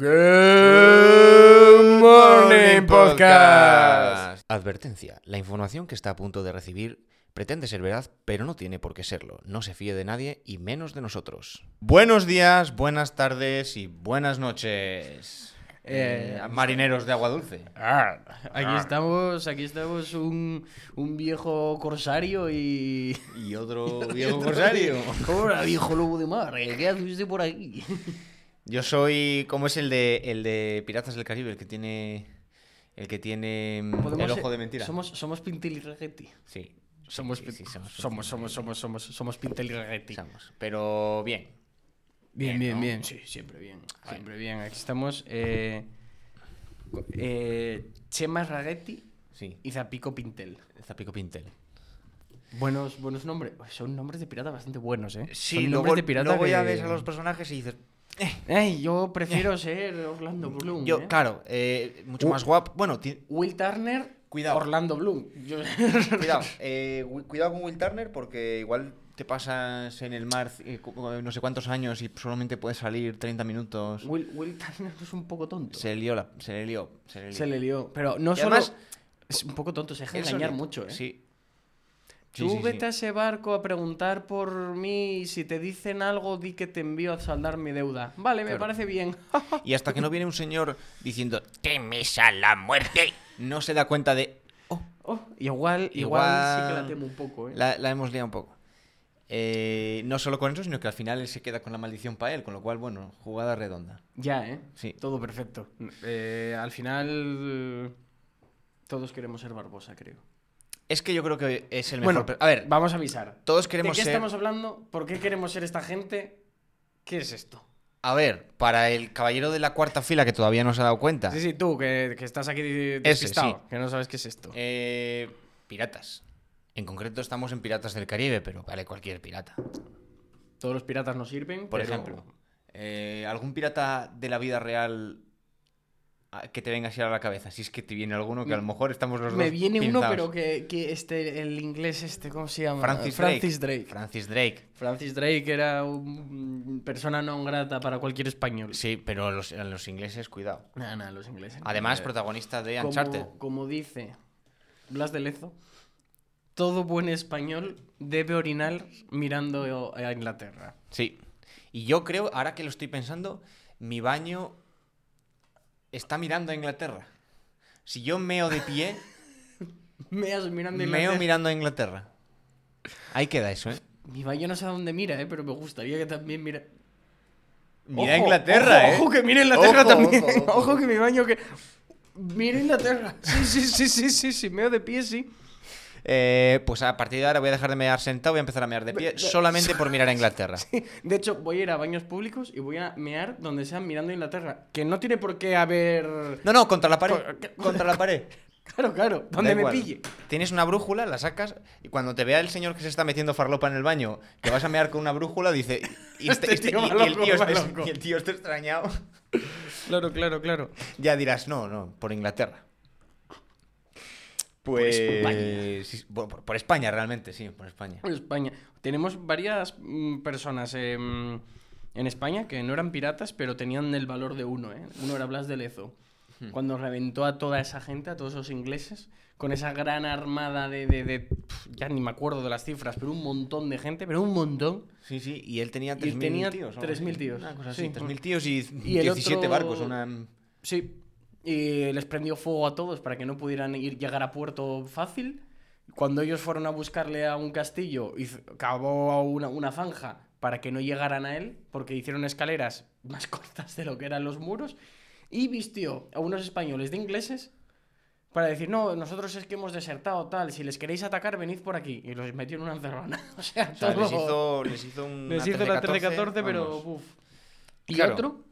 Good Morning Podcast. Advertencia. La información que está a punto de recibir pretende ser veraz, pero no tiene por qué serlo. No se fíe de nadie y menos de nosotros. Buenos días, buenas tardes y buenas noches. Eh, marineros de agua dulce. Ah, aquí estamos, aquí estamos un, un viejo corsario y... Y otro viejo corsario. Hola, viejo lobo de mar, ¿qué hace usted por aquí? Yo soy. ¿Cómo es el de el de Piratas del Caribe? El que tiene. El que tiene. mm, El ojo ser- de mentira. Somos, somos Pintel y Regetti. Sí. Somos, sí, somos, somos, somos, somos, somos, somos Pintel y Regetti. somos. Pero bien. Bien, Bien, bien, ¿no? bien. Sí, siempre bien. Siempre bien. Aquí estamos. Eh, eh, Chema Ragetti Sí. y Zapico Pintel. Zapico Pintel. Buenos, buenos nombres. Son nombres de pirata bastante buenos, ¿eh? Sí, Son luego, nombres de pirata luego ya que- ves a los personajes y dices. Ey, yo prefiero ser Orlando Bloom. Yo, ¿eh? claro, eh, mucho más guapo. Bueno, Will Turner, Cuidado. Orlando Bloom. Yo- cuidado. eh, cuidado con Will Turner porque igual te pasas en el mar eh, no sé cuántos años y solamente puedes salir 30 minutos. Will, Will Turner es un poco tonto. Se lió, la, se le lió. Se le lió. Se le lió. Pero no Y solo. además- es un poco tonto, se deja engañar mucho, ¿eh? Sí. Tú sí, sí. vete a ese barco a preguntar por mí y si te dicen algo, di que te envío a saldar mi deuda. Vale, me Claro. parece bien. Y hasta que no viene un señor diciendo, temes a la muerte, no se da cuenta de, oh, Oh, igual, igual, Igual- sí que la temo un poco, ¿eh? la, la hemos liado un poco. Eh, no solo con eso, sino que al final él se queda con la maldición para él, con lo cual, bueno, jugada redonda. Ya, ¿eh? Sí. Todo perfecto. Eh, al final, todos queremos ser Barbosa, creo. Es que yo creo que es el Bueno, mejor. per- a ver, vamos a avisar. todos ¿De queremos qué ser. estamos hablando? ¿Por qué queremos ser esta gente? ¿Qué es esto? A ver, para el caballero de la cuarta fila que todavía no se ha dado cuenta. Sí, sí, tú, que, que estás aquí despistado, sí. que no sabes qué es esto. Eh, piratas. En concreto estamos en Piratas del Caribe, pero vale cualquier pirata. Todos los piratas nos sirven, Por pero- ejemplo, eh, ¿algún pirata de la vida real que te venga así a la cabeza? Si es que te viene alguno que a lo mejor estamos los Me dos viene uno, pero que, que este, el inglés este, ¿cómo se llama? Francis, Francis Drake. Drake. Francis Drake. Francis Drake era un persona no grata para cualquier español. Sí, pero los, los ingleses, cuidado. Nada, nada, los ingleses. Además, Eh, protagonista de Uncharted. como, como dice Blas de Lezo, todo buen español debe orinar mirando a Inglaterra. Sí. Y yo creo, ahora que lo estoy pensando, mi baño está mirando a Inglaterra. Si yo meo de pie, Meas mirando a meo Inglaterra. mirando a Inglaterra. Ahí queda eso, ¿eh? Mi baño no sé a dónde mira, eh, pero me gustaría que también mira. Mira Ojo, Inglaterra, ojo, ¿eh? Ojo, que mire Inglaterra Ojo, también. ojo. que mi baño que. Mira Inglaterra. Sí, sí, sí, sí, sí, sí. Meo de pie, sí. Eh, pues a partir de ahora voy a dejar de mear sentado, voy a empezar a mear de pie solamente por mirar a Inglaterra. De hecho, voy a ir a baños públicos y voy a mear donde sea mirando a Inglaterra. Que no tiene por qué haber. No, no, contra la pared. Co- Contra la pared. Claro, claro, donde me pille. Tienes una brújula, la sacas y cuando te vea el señor que se está metiendo farlopa en el baño, que vas a mear con una brújula, dice. Y, Este este- este- tío y- va y el loco, tío va este- loco. y el tío está extrañado. Claro, claro, claro. Ya dirás, no, no, por Inglaterra. Pues. España. sí, por, por- por España, realmente, sí, por España. En España. Tenemos varias mm, personas em, en España que no eran piratas, pero tenían el valor de uno, ¿eh? Uno era Blas de Lezo. Cuando reventó a toda esa gente, a todos esos ingleses, con esa gran armada de, de- de- pf, ya ni me acuerdo de las cifras, pero un montón de gente, pero un montón. Sí, sí, y él tenía Y 3.000 tenía tíos. o algo 3.000 así. tíos, Una cosa así, sí. 3.000 tíos y, Y el 17 otro- barcos. Una... Sí. Y les prendió fuego a todos para que no pudieran ir llegar a puerto fácil. Cuando ellos fueron a buscarle a un castillo, hizo- cavó una, una zanja para que no llegaran a él, porque hicieron escaleras más cortas de lo que eran los muros, y vistió a unos españoles de ingleses para decir, no, nosotros es que hemos desertado, tal, si les queréis atacar, venid por aquí. Y los metió en una encerrona. o sea, O sea, les hizo, les hizo un. les hizo la 13-14, pero. uf. Y Claro. otro,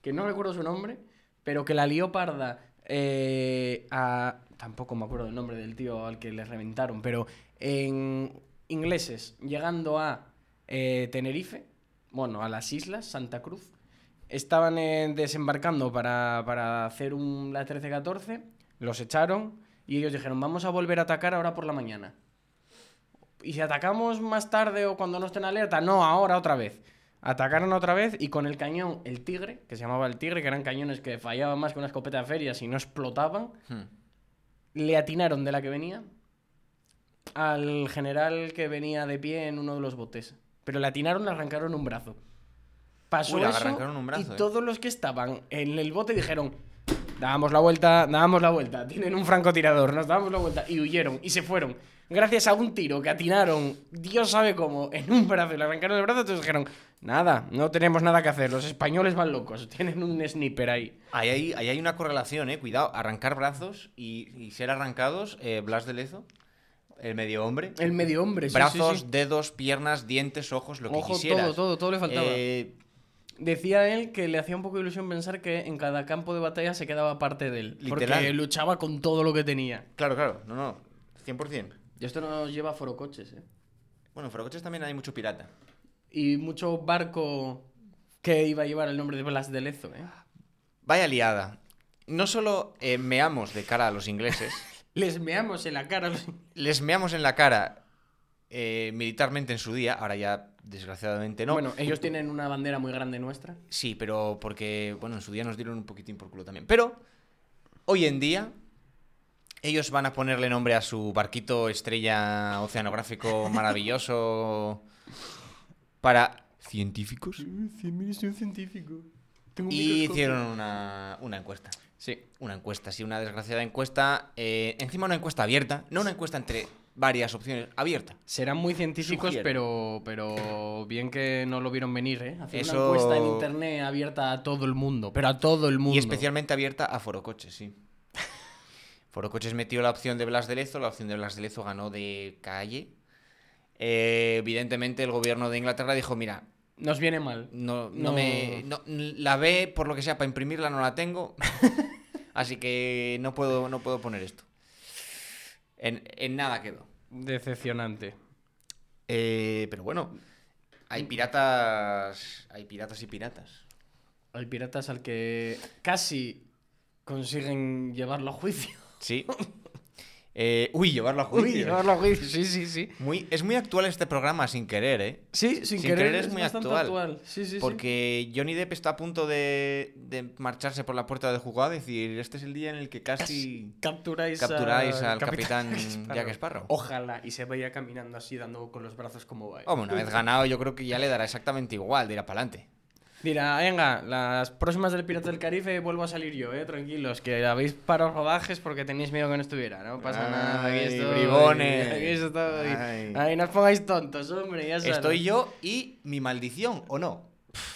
que no recuerdo su nombre, pero que la lió parda eh, a. Tampoco me acuerdo el nombre del tío al que le reventaron, pero en ingleses, llegando a eh, Tenerife, bueno, a las islas, Santa Cruz, estaban eh, desembarcando para, para hacer un, la 13-14, los echaron y ellos dijeron, vamos a volver a atacar ahora por la mañana. ¿Y si atacamos más tarde o cuando no estén alerta? No, ahora otra vez. Atacaron otra vez y con el cañón, el tigre, que se llamaba el tigre, que eran cañones que fallaban más que una escopeta de ferias y no explotaban, Hmm. le atinaron de la que venía al general que venía de pie en uno de los botes. Pero le atinaron, le arrancaron un brazo. Pasó Uy, eso arrancaron un brazo, y eh. todos los que estaban en el bote dijeron, damos la vuelta, damos la vuelta, tienen un francotirador, nos damos la vuelta y huyeron y se fueron. Gracias a un tiro que atinaron, Dios sabe cómo, en un brazo y le arrancaron el brazo, entonces dijeron, nada, no tenemos nada que hacer, los españoles van locos, tienen un sniper ahí. Ahí hay, ahí hay una correlación, eh. Cuidado, arrancar brazos y, y ser arrancados. eh, Blas de Lezo, el medio hombre. El medio hombre, sí, Brazos, sí. dedos, piernas, dientes, ojos, lo que quisieras. todo, todo, todo le faltaba. Eh, Decía él que le hacía un poco de ilusión pensar que en cada campo de batalla se quedaba parte de él. Porque Literal. luchaba con todo lo que tenía. claro, claro, no, no, 100%. Y esto nos lleva a forocoches, ¿eh? Bueno, en Forocoches también hay mucho pirata. Y mucho barco que iba a llevar el nombre de Blas de Lezo, ¿eh? Vaya liada. No solo eh, meamos de cara a los ingleses, Les meamos en la cara les meamos en la cara eh, militarmente en su día, ahora ya desgraciadamente no. Bueno, ellos tienen una bandera muy grande nuestra. Sí, pero porque, bueno, en su día nos dieron un poquitín por culo también. Pero, hoy en día, ellos van a ponerle nombre a su barquito estrella oceanográfico maravilloso para científicos. un científico. Y hicieron una, una encuesta. Sí. Una encuesta, sí, una desgraciada encuesta. eh, encima una encuesta abierta, no una encuesta entre varias opciones, abierta. Serán muy científicos, Sugiero. pero, pero bien que no lo vieron venir, ¿eh? Hacer Eso- una encuesta en internet abierta a todo el mundo, pero a todo el mundo. Y especialmente abierta a Forocoches, sí. Forocoches metió la opción de Blas de Lezo, la opción de Blas de Lezo ganó de calle. Eh, evidentemente el gobierno de Inglaterra dijo, mira, Nos viene mal. no, no No. me... no- la B, por lo que sea, para imprimirla no la tengo. así que no puedo, no puedo poner esto. En, en nada quedó. Decepcionante. Eh, pero bueno, hay piratas... Hay piratas y piratas. Hay piratas al que casi consiguen llevarlo a juicio. Sí. Eh, uy, llevarlo a juicio. Uy, llevarlo a juicio, sí, sí, sí. Muy, es muy actual este programa sin querer, ¿eh? Sí, sin, Sin querer, querer es muy bastante actual. Sí, sí, sí. Porque Johnny Depp está a punto de, de marcharse por la puerta de jugada y decir, este es el día en el que casi capturáis, capturáis a- al capitán Sparrow. Jack Sparrow. Ojalá, y se vaya caminando así, dando con los brazos como va. ¿eh? Hombre, una vez ganado yo creo que ya le dará exactamente igual, dirá para adelante. Dirá, venga, las próximas del Pirata del Caribe vuelvo a salir yo, eh, tranquilos, que habéis parado rodajes porque tenéis miedo que no estuviera, no pasa nada, aquí estoy. bribones. Aquí estoy. Ay. Ay, no os pongáis tontos, hombre, ya sabes. Estoy yo y mi maldición, ¿o no?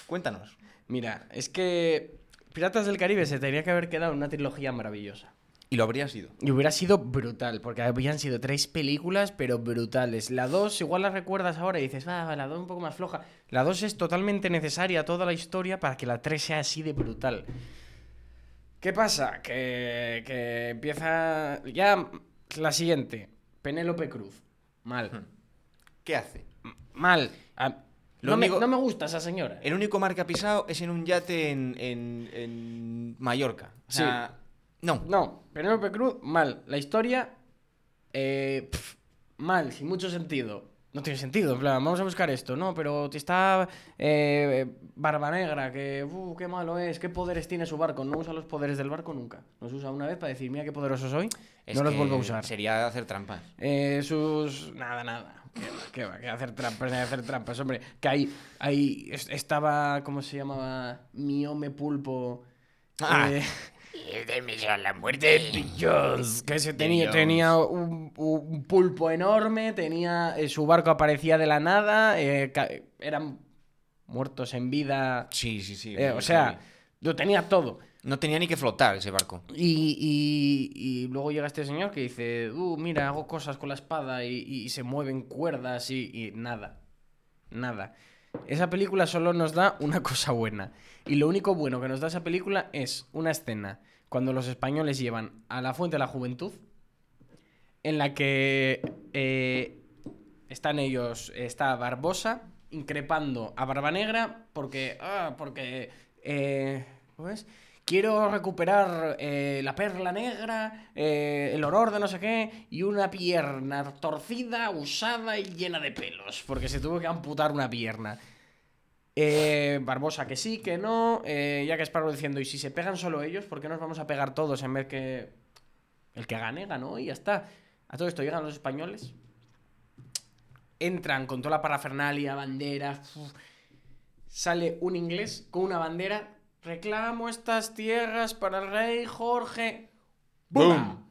Cuéntanos. Mira, es que Piratas del Caribe se tendría que haber quedado una trilogía maravillosa. Y lo habría sido. Y hubiera sido brutal, porque habían sido tres películas, pero brutales. La 2, igual la recuerdas ahora y dices, va, la 2 un poco más floja. La 2 es totalmente necesaria toda la historia para que la 3 sea así de brutal. ¿Qué pasa? Que, que empieza ya la siguiente. Penélope Cruz. Mal. ¿Qué hace? Mal. Ah, no, me, no me gusta esa señora. El único mar que ha pisado es en un yate en, en- en Mallorca. O Sí. No. No, Penélope Cruz, mal. La historia, eh, pf, mal, sin mucho sentido. No tiene sentido, en plan, vamos a buscar esto, no, pero está eh, Barba Negra, que, uh, qué malo es, qué poderes tiene su barco. No usa los poderes del barco nunca. Los usa una vez para decir, mira qué poderoso soy, Es no los vuelvo a usar. Sería hacer trampas. Eh, sus. Nada, nada. ¿Qué va? ¿Qué va? ¿Qué hacer trampas? ¿Qué hacer trampas? Hombre, que ahí, ahí es- estaba. ¿Cómo se llamaba? Miome Pulpo. Ah. eh, de misión la muerte. Jones, que se tenía, tenía un, un pulpo enorme, tenía eh, su barco aparecía de la nada, eh, eran muertos en vida, Sí, sí, sí. eh, o sea, lo tenía todo. No tenía ni que flotar ese barco. Y, y- y luego llega este señor que dice, uh, mira, hago cosas con la espada y, y se mueven cuerdas y nada, nada. Esa película solo nos da una cosa buena. Y lo único bueno que nos da esa película es una escena cuando los españoles llevan a la Fuente de la Juventud, en la que eh, están ellos, está Barbosa increpando a Barba Negra porque, ah, porque, eh, ¿cómo es? Quiero recuperar eh, la perla negra, eh, el horror de no sé qué, y una pierna torcida, usada y llena de pelos, porque se tuvo que amputar una pierna. Eh, Barbosa que sí, que no. Eh, Jack Sparrow diciendo, y si se pegan solo ellos, ¿por qué nos vamos a pegar todos en vez que el que gane, ganó y ya está? A todo esto llegan los españoles. Entran con toda la parafernalia, banderas. uf. Sale un inglés con una bandera. Reclamo estas tierras para el rey Jorge. ¡Bum!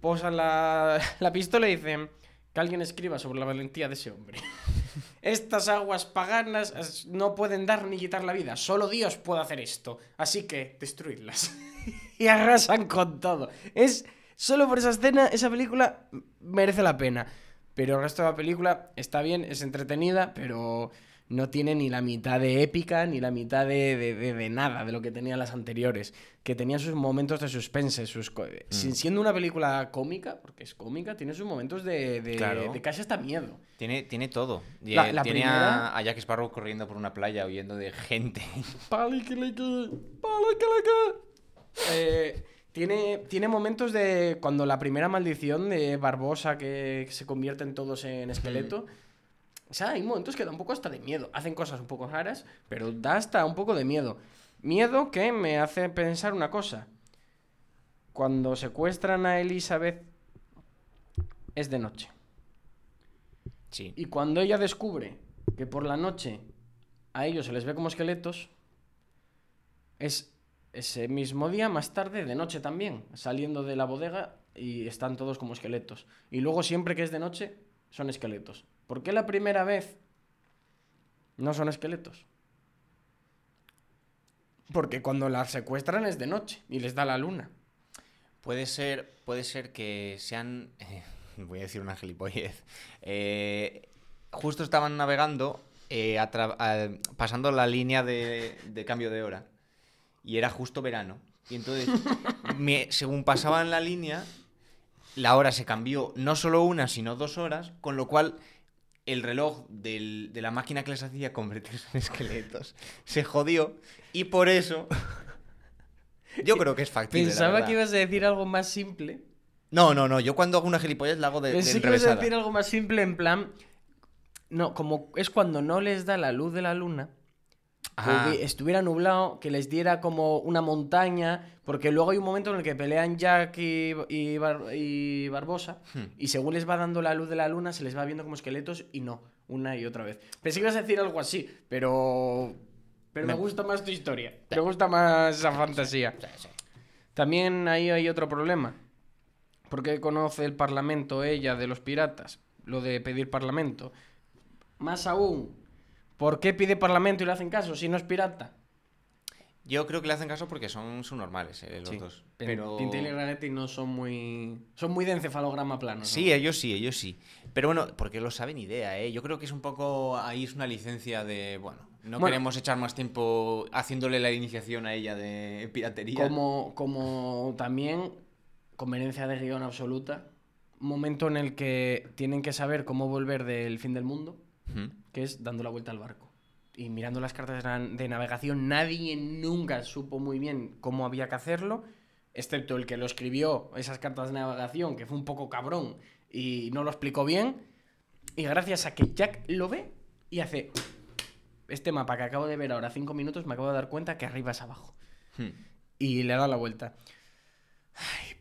Posan la, la pistola y dicen que alguien escriba sobre la valentía de ese hombre. Estas aguas paganas no pueden dar ni quitar la vida. Solo Dios puede hacer esto. Así que destruidlas. y arrasan con todo. Es solo por esa escena, esa película merece la pena. Pero el resto de la película está bien, es entretenida, pero no tiene ni la mitad de épica, ni la mitad de, de- de- de nada de lo que tenían las anteriores. Que tenían sus momentos de suspense, sus co- sin- siendo una película cómica, porque es cómica, tiene sus momentos de, de, Claro. casi hasta miedo. Tiene, tiene todo. La- eh, la tiene primera- a, Jack Sparrow corriendo por una playa huyendo de gente. Eh, tiene, tiene momentos de cuando la primera maldición de Barbosa que se convierten todos en esqueleto. O sea, hay momentos que da un poco hasta de miedo. Hacen cosas un poco raras, pero da hasta un poco de miedo. Miedo que me hace pensar una cosa. Cuando secuestran a Elizabeth es de noche. Sí. Y cuando ella descubre que por la noche a ellos se les ve como esqueletos, es ese mismo día, más tarde, de noche también, saliendo de la bodega y están todos como esqueletos. Y luego siempre que es de noche, son esqueletos. ¿Por qué la primera vez no son esqueletos? Porque cuando las secuestran es de noche y les da la luna. Puede ser, puede ser que sean. eh, voy a decir una gilipollez. eh, justo estaban navegando, eh, a pasando la línea de, de cambio de hora. Y era justo verano. Y entonces, me- según pasaban la línea, la hora se cambió no solo una, sino dos horas. Con lo cual, el reloj del- de la máquina que les hacía convertirse en esqueletos se jodió. Y por eso. Yo creo que es factible. Pensaba que ibas a decir algo más simple. No, no, no. Yo cuando hago una gilipollez la hago de, de Pensé que ibas a decir algo más simple en plan... No, como es cuando no les da la luz de la luna, que estuviera nublado, que les diera como una montaña, porque luego hay un momento en el que pelean Jack y, y Bar- y Barbosa, Hmm. y según les va dando la luz de la luna, se les va viendo como esqueletos y no, una y otra vez. Pensé que ibas a decir algo así, pero... Pero me, Me- gusta más tu historia, me gusta más esa fantasía. También ahí hay otro problema. ¿Por qué conoce el Parlamento ella de los piratas? Lo de pedir Parlamento. Más aún, ¿por qué pide Parlamento y le hacen caso si no es pirata? Yo creo que le hacen caso porque son subnormales eh, los dos. Pero... Pintel y Ragetti no son muy. Son muy de encefalograma plano. ¿no? Sí, ellos sí, ellos sí. Pero bueno, porque lo saben idea, ¿eh? Yo creo que es un poco. Ahí es una licencia de. Bueno, no Bueno. queremos echar más tiempo haciéndole la iniciación a ella de piratería. Como, como también conveniencia de guion absoluta. Momento en el que tienen que saber cómo volver del fin del mundo, Ujú. Que es dando la vuelta al barco. Y mirando las cartas de na- de navegación, nadie nunca supo muy bien cómo había que hacerlo, excepto el que lo escribió, esas cartas de navegación, que fue un poco cabrón y no lo explicó bien. Y gracias a que Jack lo ve y hace este mapa que acabo de ver ahora, cinco minutos, me acabo de dar cuenta que arriba es abajo. Hmm. Y le da la vuelta. Ay,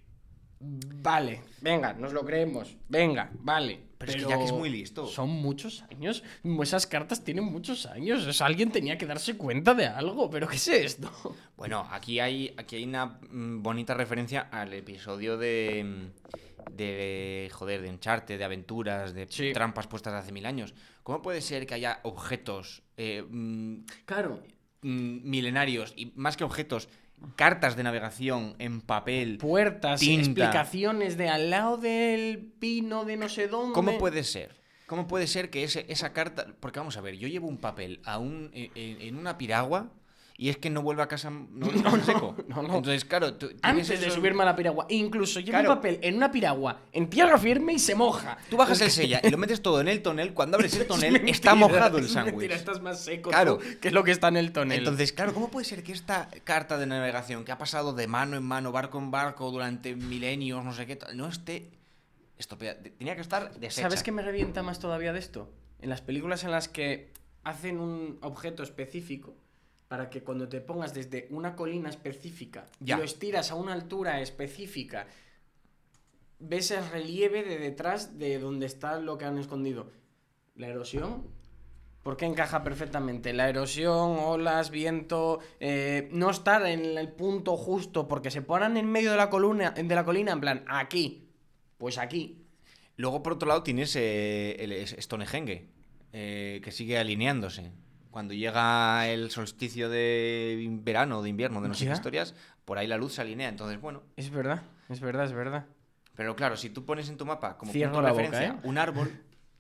vale, venga, nos lo creemos. Venga, vale. Pero es que Jack es muy listo. Son muchos años. Esas cartas tienen muchos años. O sea, alguien tenía que darse cuenta de algo. ¿Pero qué es esto? Bueno, aquí hay, aquí hay una mm, bonita referencia al episodio de. mm, de. joder, de Uncharted, de aventuras, de Sí. trampas puestas hace mil años. ¿Cómo puede ser que haya objetos eh, mm, Claro. milenarios y más que objetos, cartas de navegación en papel? Puertas, Tinta. explicaciones de al lado del pino de no sé dónde. ¿Cómo puede ser? ¿Cómo puede ser que ese, esa carta... Porque vamos a ver, yo llevo un papel a un, en, en- en una piragua y es que no vuelve a casa no, seco. no, no. Entonces, claro, tú Antes de subirme a la piragua. Incluso llevo Claro. un papel en una piragua en tierra firme y se moja. Tú bajas el sella y lo metes todo en el tonel. Cuando abres el Es tonel, mentira, está mojado el es sándwich. estás más seco. Claro. tú, que es lo que está en el tonel. Entonces, claro, ¿cómo puede ser que esta carta de navegación que ha pasado de mano en mano, barco en barco durante milenios, no sé qué, tal, no esté estropea- Tenía que estar deshecha. ¿Sabes qué me revienta más todavía de esto? En las películas en las que hacen un objeto específico para que cuando te pongas desde una colina específica Ya. y lo estiras a una altura específica, ves el relieve de detrás de donde está lo que han escondido. La erosión, ¿por qué encaja perfectamente? La erosión, olas, viento, eh, no estar en el punto justo, porque se ponen en medio de la columna, de la colina, en plan, aquí, pues aquí. Luego, por otro lado, tienes eh, el Stonehenge, eh, que sigue alineándose. Cuando llega el solsticio de verano o de invierno, de no sé qué historias, por ahí la luz se alinea. Entonces, bueno. Es verdad, es verdad, es verdad. Pero claro, si tú pones en tu mapa como Cierro punto de boca, referencia ¿eh? un árbol,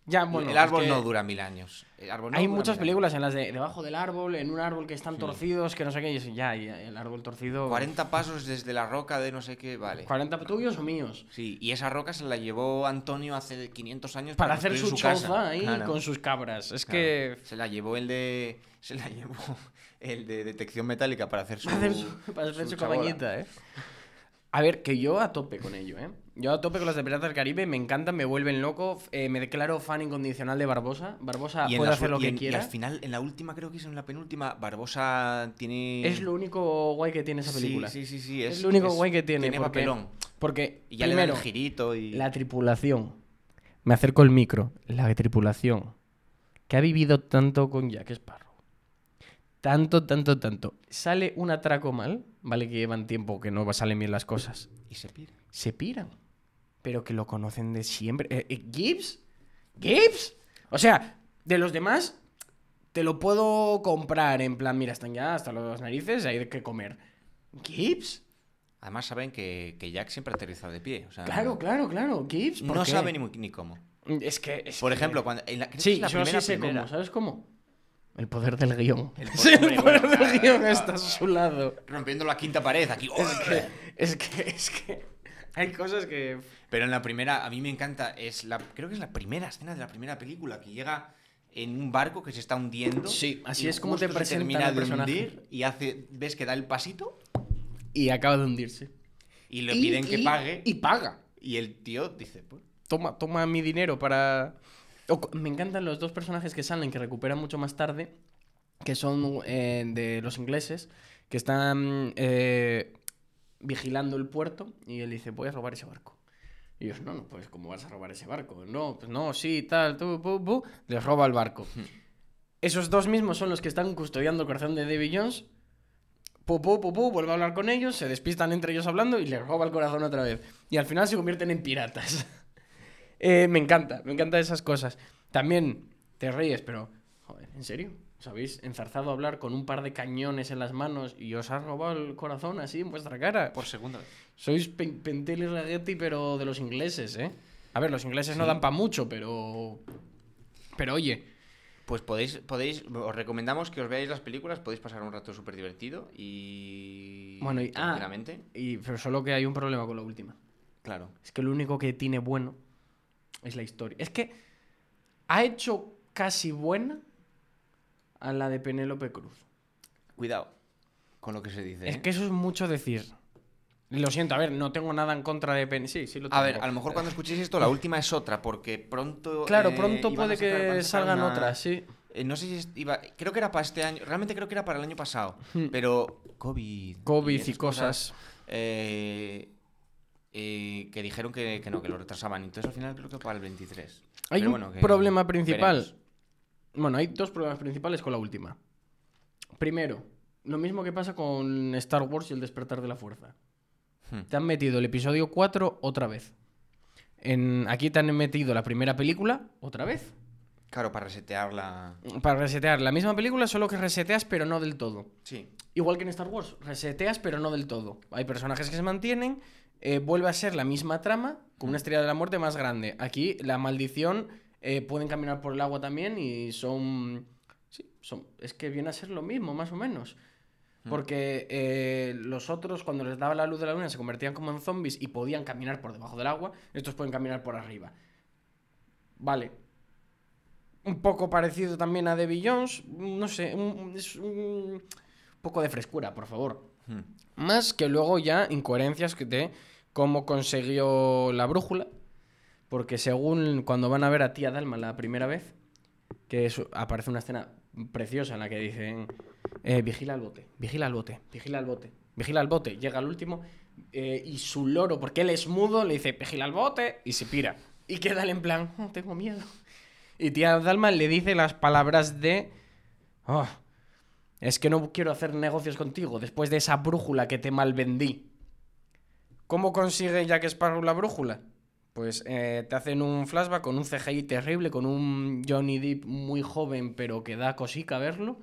Ya, bueno, el es árbol que no dura mil años. El árbol no Hay muchas películas en las de debajo del árbol, en un árbol que están torcidos, que no sé qué, y ya, y el árbol torcido. años. 40 pasos desde la roca de no sé qué, vale. 40 tuyos o míos. Sí, y esa roca se la llevó Antonio hace 500 años Para hacer construir su casa. choza ahí Claro. con sus cabras. Es Claro. que. Se la llevó el de. Se la llevó el de detección metálica para hacer su. Para hacer su, para hacer su cabañita, ¿eh? A ver, que yo a tope con ello, ¿eh? Yo a tope con las de Piratas del Caribe, me encantan, me vuelven loco. eh, me declaro fan incondicional de Barbosa. Barbosa Y puede hacer lo y que en- y quiera. al final, en la última, creo que es en la penúltima, Barbosa tiene. Es lo único guay que tiene esa película. Sí, sí, sí. Es, lo único guay que tiene. Tiene porque, papelón. Porque, Y ya le dan primero, el girito y. La tripulación. Me acerco el micro. La tripulación. Que ha vivido tanto con Jack Sparrow. Tanto, tanto, tanto. Sale un atraco mal. Vale que llevan tiempo que no salen bien las cosas. Y se pira. Se piran. Pero que lo conocen de siempre. Eh, eh, ¿Gibbs? ¿Gibbs? O sea, de los demás te lo puedo comprar. En plan, mira, están ya hasta las narices, hay que comer. ¿Gibbs? Además, saben que, que Jack siempre aterriza de pie. O sea, Claro, claro, claro. ¿Gibbs? ¿Por No qué? sabe ni, cómo. Es que. es Por que- ejemplo, cuando. en la- Sí, la yo sí primera, sé primera. cómo. ¿Sabes cómo? El poder del guion. El Sí, poder- el poder bueno, del guion está a su lado. Rompiendo la quinta pared aquí. Es que, es que, es que. Hay cosas que. Pero en la primera, a mí me encanta, es la, creo que es la primera escena de la primera película, que llega en un barco que se está hundiendo. Sí, así es como te termina de personaje. hundir y hace, ves que da el pasito Y acaba de hundirse. y le Y- piden que y- pague Y paga. y el tío dice, pues, Toma, toma mi dinero para. O me encantan los dos personajes que salen, que recuperan mucho más tarde, que son eh, de los ingleses, que están eh, vigilando el puerto y él dice, voy a robar ese barco. Y ellos, no, no, pues ¿cómo vas a robar ese barco? No, pues no, sí, tal, tú, pu, pu", les roba el barco. Esos dos mismos son los que están custodiando el corazón de Davy Jones. Pu, pu, pu, pu, vuelve a hablar con ellos, se despistan entre ellos hablando y les roba el corazón otra vez. Y al final se convierten en piratas. Eh, me encanta, me encantan esas cosas. También te ríes, pero, joder, ¿en serio? ¿Os habéis enzarzado a hablar con un par de cañones en las manos y os ha robado el corazón así en vuestra cara? por segunda vez. Sois pen- Pentel y Ragetti, pero de los ingleses, ¿eh? A ver, los ingleses no dan para mucho, pero... Pero oye, Pues podéis, podéis, os recomendamos que os veáis las películas, podéis pasar un rato súper divertido y... Bueno, y- ah. y, pero solo que hay un problema con la última. Claro. Es que lo único que tiene bueno es la historia. Es que ha hecho casi buena a la de Penélope Cruz. Cuidado con lo que se dice. Es ¿eh? que eso es mucho decir. Lo siento, a ver, no tengo nada en contra de Pen... Sí, sí lo tengo. A ver, a lo mejor cuando escuchéis esto, la última es otra, porque pronto. Claro, eh, pronto puede sacar- que salgan una- otras, sí. Eh, no sé si iba. Creo que era para este año. Realmente creo que era para el año pasado. Hmm. Pero. COVID. COVID y esas cosas. eh, que dijeron que, que no, que lo retrasaban. Entonces al final creo que para el 23. Hay Pero un bueno, que problema principal. veremos. Bueno, hay dos problemas principales con la última. Primero, lo mismo que pasa con Star Wars y el despertar de la fuerza. Hmm. Te han metido el episodio 4 otra vez. En, aquí te han metido la primera película otra vez. Claro, para resetear la. Para resetear la misma película, solo que reseteas, pero no del todo. Sí. Igual que en Star Wars, reseteas, pero no del todo. Hay personajes que se mantienen, eh, vuelve a ser la misma trama, con una estrella de la muerte más grande. Aquí, la maldición, eh, pueden caminar por el agua también y son. Sí, son. Es que viene a ser lo mismo, más o menos. Porque eh, los otros, cuando les daba la luz de la luna, se convertían como en zombies y podían caminar por debajo del agua. Estos pueden caminar por arriba. Vale. Un poco parecido también a Debbie Jones. No sé, un- es un poco de frescura, por favor. Hmm. Más que luego ya incoherencias de cómo consiguió la brújula. Porque según cuando van a ver a tía Dalma la primera vez, que aparece una escena preciosa en la que dicen, eh, vigila el bote, vigila el bote, vigila el bote, vigila el bote. Llega el último eh, y su loro, porque él es mudo, le dice, vigila el bote y se pira. Y queda en plan, "Oh, tengo miedo. Y tía Dalma le dice las palabras de, "Oh, es que no quiero hacer negocios contigo después de esa brújula que te malvendí. ¿Cómo consigue Jack Sparrow la brújula? Pues eh, te hacen un flashback con un CGI terrible, con un Johnny Depp muy joven, pero que da cosica verlo.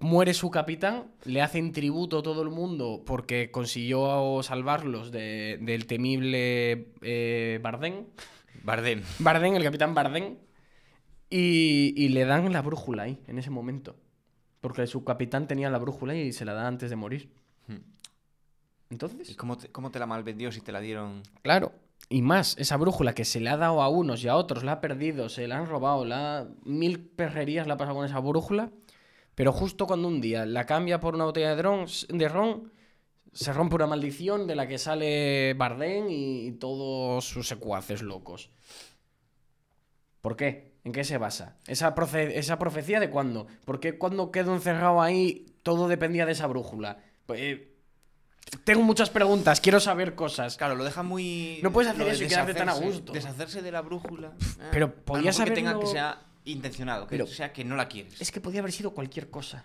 Muere su capitán, le hacen tributo todo el mundo porque consiguió salvarlos de- del temible eh, Bardem. Bardem. Bardem, el capitán Bardem. Y, y le dan la brújula ahí, en ese momento. Porque su capitán tenía la brújula y se la da antes de morir. Hmm. Entonces, ¿Y cómo te, cómo te la malvendió si te la dieron? Claro. Y más, esa brújula que se le ha dado a unos y a otros, la ha perdido, se la han robado, la mil perrerías la ha pasado con esa brújula, pero justo cuando un día la cambia por una botella de, dron, de ron, se rompe una maldición de la que sale Bardem y todos sus secuaces locos. ¿Por qué? ¿En qué se basa? ¿Esa, profe- esa profecía de cuándo? ¿Por qué cuando quedó encerrado ahí todo dependía de esa brújula? Pues, eh, tengo muchas preguntas, quiero saber cosas. Claro, lo deja muy. No puedes hacer eso y quedarte tan a gusto. Deshacerse de la brújula. ah, pero a lo podías mejor que tenga que sea intencionado, que Pero- sea que no la quieres. Es que podía haber sido cualquier cosa.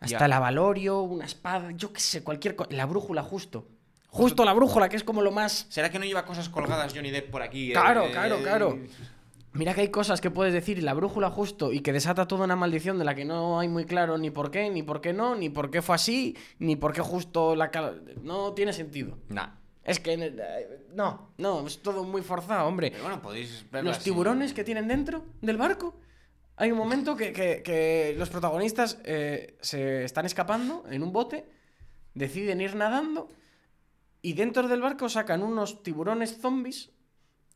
Hasta Ya. el avalorio, una espada, yo qué sé, cualquier cosa. La brújula, justo. Justo la brújula, que es como lo más. ¿Será que no lleva cosas colgadas Johnny Depp por aquí? Claro, Eh, claro, claro. Mira que hay cosas que puedes decir y la brújula justo y que desata toda una maldición de la que no hay muy claro ni por qué, ni por qué no, ni por qué fue así, ni por qué justo la... No tiene sentido. Nah. Es que... eh, No, no, es todo muy forzado, hombre. Pero bueno, podéis verlo Los así. tiburones que tienen dentro del barco. Hay un momento que, que- que los protagonistas eh, se están escapando en un bote, deciden ir nadando y dentro del barco sacan unos tiburones zombies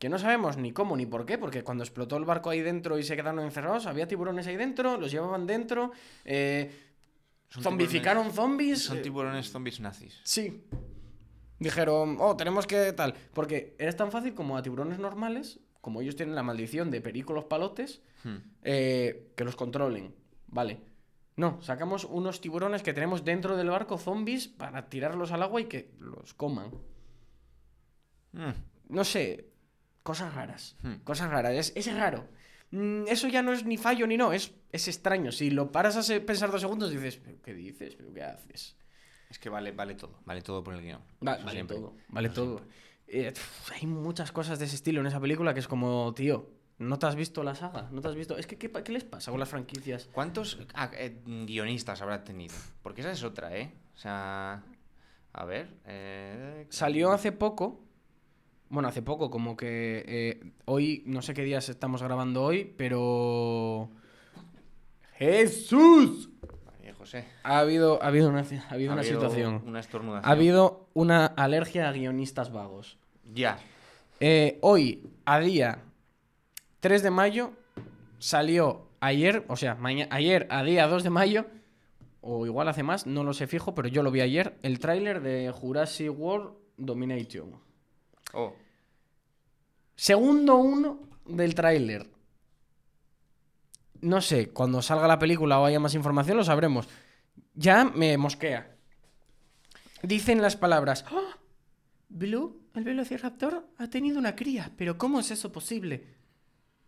que no sabemos ni cómo ni por qué, porque cuando explotó el barco ahí dentro y se quedaron encerrados, había tiburones ahí dentro, los llevaban dentro, eh, zombificaron zombies. Son tiburones zombies nazis. Sí. Dijeron, oh, tenemos que tal. Porque es tan fácil como a tiburones normales, como ellos tienen la maldición de perico los palotes, Hmm. eh, que los controlen. Vale. No, sacamos unos tiburones que tenemos dentro del barco zombies para tirarlos al agua y que los coman. Hmm. No sé, cosas raras. Hmm. Cosas raras. Es, es raro. Mm, Eso ya no es ni fallo ni no, es, es extraño. Si lo paras a pensar dos segundos, dices, ¿pero qué dices? ¿Pero qué haces? Es que vale, vale todo. Vale todo por el guion. Va- vale siempre. todo, vale todo. Eh, hay muchas cosas de ese estilo en esa película que es como, tío, ¿no te has visto la saga? ¿No te has visto? Es que, ¿qué, qué les pasa con las franquicias? ¿Cuántos ah, eh, guionistas habrá tenido? Porque esa es otra, ¿eh? O sea. A ver. eh, Salió hace poco, bueno, hace poco, como que eh, hoy, no sé qué días estamos grabando hoy, pero... ¡Jesús! José. Ha habido, ha habido una, ha habido Ha una habido situación. Una estornudación. Ha habido una alergia a guionistas vagos. Ya. Eh, hoy, a día 3 de mayo, salió ayer, o sea, ayer a día 2 de mayo, o igual hace más, no lo sé fijo, pero yo lo vi ayer, el tráiler de Jurassic World Domination. Oh. Segundo uno del tráiler. No sé, cuando salga la película o haya más información lo sabremos. Ya me mosquea. Dicen las palabras. "Ah, Blue, el velociraptor, ha tenido una cría. Pero ¿cómo es eso posible?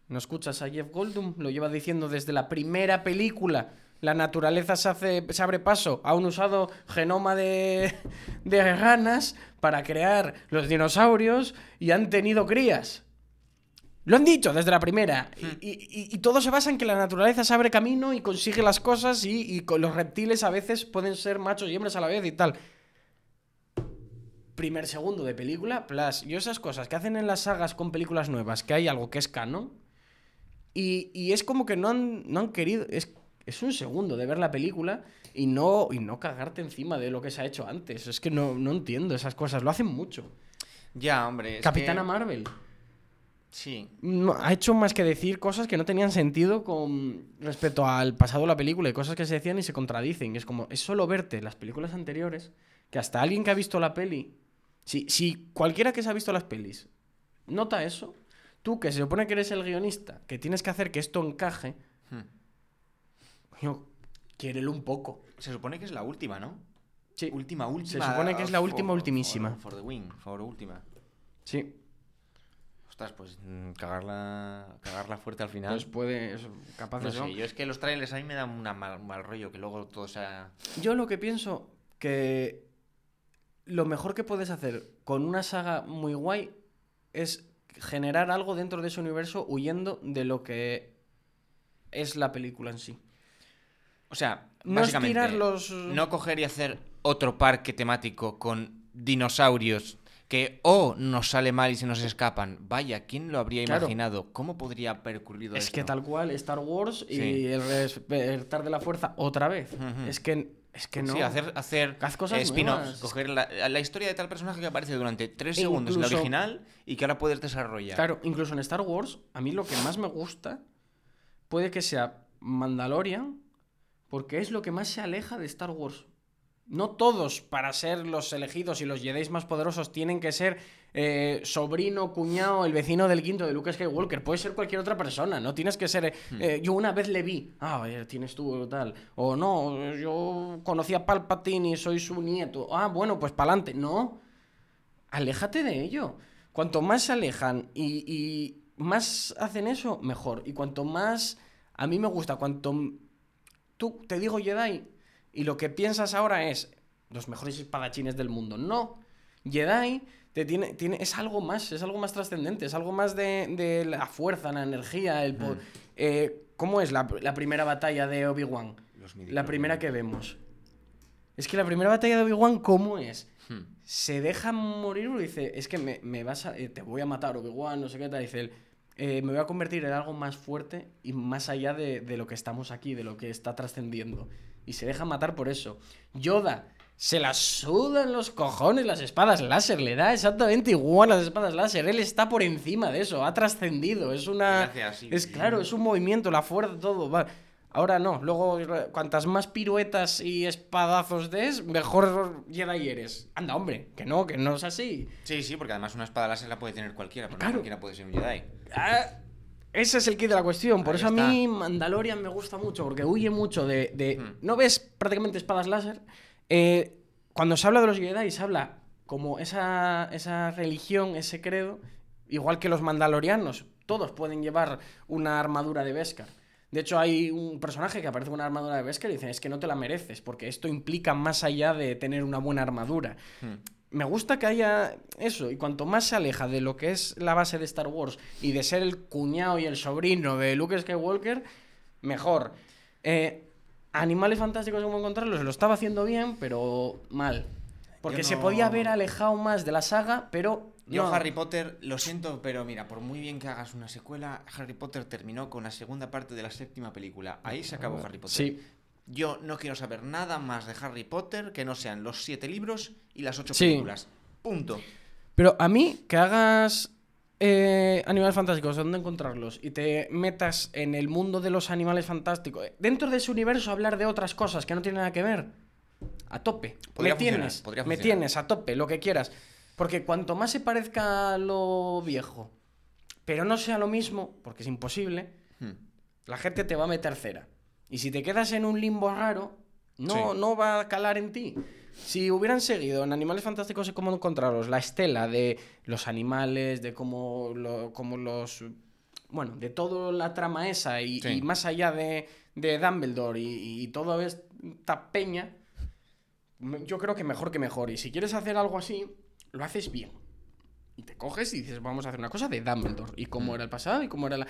¿No escuchas a Jeff Goldblum? Lo lleva diciendo desde la primera película. La naturaleza se, hace, se abre paso. Han usado genoma de, de ranas para crear los dinosaurios y han tenido crías. Lo han dicho desde la primera. Y, y- y- y todo se basa en que la naturaleza se abre camino y consigue las cosas y, y con los reptiles a veces pueden ser machos y hembras a la vez y tal. Primer segundo de película, plus. Yo esas cosas que hacen en las sagas con películas nuevas, que hay algo que es canon. Y, y es como que no han, no han querido. Es, es un segundo de ver la película y no, y no cagarte encima de lo que se ha hecho antes. Es que no, no entiendo esas cosas. Lo hacen mucho. Ya, hombre. Capitana que- Marvel. Sí. no- ha hecho más que decir cosas que no tenían sentido con respecto al pasado de la película y cosas que se decían y se contradicen. Es como, es solo verte las películas anteriores, que hasta alguien que ha visto la peli, si, si cualquiera que se ha visto las pelis nota eso, tú que se supone que eres el guionista, que tienes que hacer que esto encaje, Hmm. Coño, quiérelo un poco. Se supone que es la última, ¿no? Sí. Última, última. supone que es la for- última, ultimísima. For, for the win, for última. Sí. Ostras, pues mm, cagarla, cagarla fuerte al final. Pues puede. eso, capaz no de sé, yo es que los trailers a mí me dan una mal, un mal rollo que luego todo sea. Yo lo que pienso que lo mejor que puedes hacer con una saga muy guay es generar algo dentro de ese universo huyendo de lo que es la película en sí. O sea, No básicamente, estirar los- no coger y hacer otro parque temático con dinosaurios que o nos sale mal y se nos escapan. Vaya, ¿quién lo habría Claro. imaginado? ¿Cómo podría haber ocurrido Es esto? que tal cual Star Wars y el despertar de la fuerza otra vez. Es que es que no. Sí, hacer, hacer spin-offs, coger la, la historia de tal personaje que aparece durante tres E segundos en la original y que ahora puedes desarrollar. Claro, incluso en Star Wars, a mí lo que más me gusta puede que sea Mandalorian, porque es lo que más se aleja de Star Wars. No todos, para ser los elegidos y los Jedi más poderosos, tienen que ser eh, sobrino, cuñado, el vecino del quinto de Luke Skywalker. Puede ser cualquier otra persona, no tienes que ser. eh, eh, yo una vez le vi, ah, tienes tú tal. O no, yo conocí a Palpatine y soy su nieto. Ah, bueno, pues pa'lante. No, aléjate de ello. Cuanto más se alejan y, y más hacen eso, mejor. Y cuanto más a mí me gusta, cuanto tú te digo Jedi y lo que piensas ahora es los mejores espadachines del mundo. No, Jedi te tiene, tiene, es algo más, es algo más trascendente, es algo más de, de la fuerza, la energía, el po- eh, ¿Cómo es la, la primera batalla de Obi-Wan? La primera que vemos. Es que la primera batalla de Obi-Wan, ¿cómo es? Hmm. se deja morir y dice, es que me, me vas a, eh, te voy a matar, Obi-Wan, no sé qué tal. Dice él, "Eh, me voy a convertir en algo más fuerte y más allá de, de lo que estamos aquí, de lo que está trascendiendo. Y se deja matar por eso. Yoda, se la sudan los cojones las espadas láser, le da exactamente igual las espadas láser. Él está por encima de eso, ha trascendido. Es una. Gracias, sí. Es claro, es un movimiento, la fuerza, todo. Va. Ahora no, luego cuantas más piruetas y espadazos des, mejor Jedi eres. Anda, hombre, que no, que no es así. Sí, sí, porque además una espada láser la puede tener cualquiera, pero no cualquiera puede ser un Jedi. Ah, ese es el kit de la cuestión. Por Ahí eso a mí Mandalorian me gusta mucho, porque huye mucho de. de- Hmm. No ves prácticamente espadas láser. Eh, cuando se habla de los Jedi, se habla como esa, esa religión, ese credo, igual que los mandalorianos. Todos pueden llevar una armadura de Beskar. De hecho, hay un personaje que aparece con una armadura de Beskar y dicen, es que no te la mereces, porque esto implica más allá de tener una buena armadura. Hmm. Me gusta que haya eso, y cuanto más se aleja de lo que es la base de Star Wars y de ser el cuñado y el sobrino de Luke Skywalker, mejor. Eh, Animales fantásticos, ¿cómo encontrarlos? Lo estaba haciendo bien, pero mal. Porque se podía haber alejado más de la saga, pero. Yo, no. Harry Potter, lo siento, pero mira, por muy bien que hagas una secuela, Harry Potter terminó con la segunda parte de la séptima película. Ahí se acabó Harry Potter. Sí, Yo no quiero saber nada más de Harry Potter que no sean los siete libros y las ocho Sí. películas. Punto. Pero a mí, que hagas eh, animales fantásticos, ¿dónde encontrarlos? Y te metas en el mundo de los animales fantásticos. Dentro de ese universo hablar de otras cosas que no tienen nada que ver. A tope. Podría me funcionar, tienes. me tienes, a tope, lo que quieras. Porque cuanto más se parezca a lo viejo, pero no sea lo mismo, porque es imposible, Hmm. la gente te va a meter cera. Y si te quedas en un limbo raro, no, Sí. no va a calar en ti. Si hubieran seguido en Animales Fantásticos y cómo encontrarlos la estela de los animales, de cómo, lo- cómo los... Bueno, de toda la trama esa y, Sí. y más allá de, de Dumbledore y, y toda esta peña, yo creo que mejor que mejor. Y si quieres hacer algo así, lo haces bien. Y te coges y dices, vamos a hacer una cosa de Dumbledore. Y cómo Mm. era el pasado y cómo era la...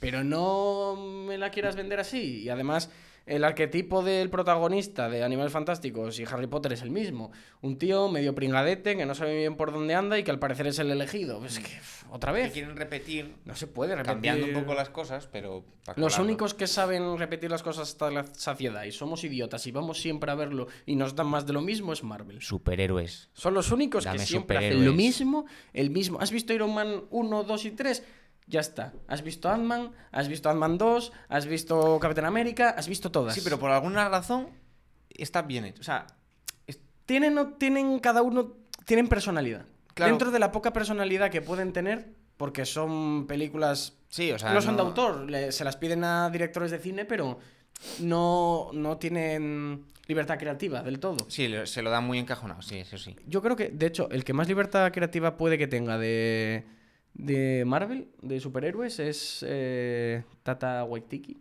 Pero no me la quieras vender así. Y además, el arquetipo del protagonista de Animales Fantásticos y Harry Potter es el mismo. Un tío medio pringadete que no sabe bien por dónde anda y que al parecer es el elegido. Pues que, otra Que vez. quieren repetir, No se puede repetir. cambiando un poco las cosas, pero... Los únicos que saben repetir las cosas hasta la saciedad y somos idiotas y vamos siempre a verlo y nos dan más de lo mismo es Marvel. Superhéroes. Son los únicos que siempre hacen lo mismo, el mismo. ¿Has visto Iron Man 1, 2 y 3? Ya está. ¿Has visto Ant-Man? ¿Has visto Ant-Man 2? ¿Has visto Capitán América? ¿Has visto todas? Sí, pero por alguna razón está bien hecho. O sea, Tienen, no tienen, cada uno, tienen personalidad. Claro. Dentro de la poca personalidad que pueden tener, porque son películas sí, o sea... no son de autor, le- se las piden a directores de cine, pero no, no tienen libertad creativa del todo. Sí, se lo dan muy encajonado, sí, eso sí. Yo creo que, de hecho, el que más libertad creativa puede que tenga de, de Marvel, de superhéroes, es eh, Tata Waititi.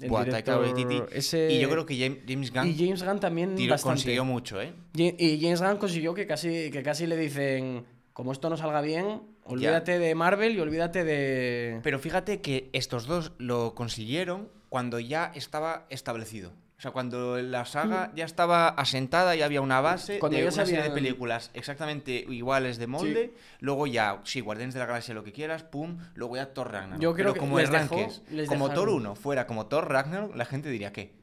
el Buah, Taika director- Waititi. ese- Y yo creo que James, Gunn y James Gunn también bastante. consiguió mucho, ¿eh? Y, y James Gunn consiguió que casi, que casi le dicen, como esto no salga bien, olvídate de Marvel y olvídate de... Pero fíjate que estos dos lo consiguieron cuando ya estaba establecido. O sea, cuando la saga ya estaba asentada y había una base Mm. Cuando de ya una serie de películas exactamente iguales de molde. Luego ya, sí, Guardianes de la Galaxia, lo que quieras, pum. Luego ya Thor Ragnarok. Yo creo Pero que como les dejó- arranques, les como Thor dejaron. 1 fuera como Thor Ragnarok, la gente diría, ¿qué?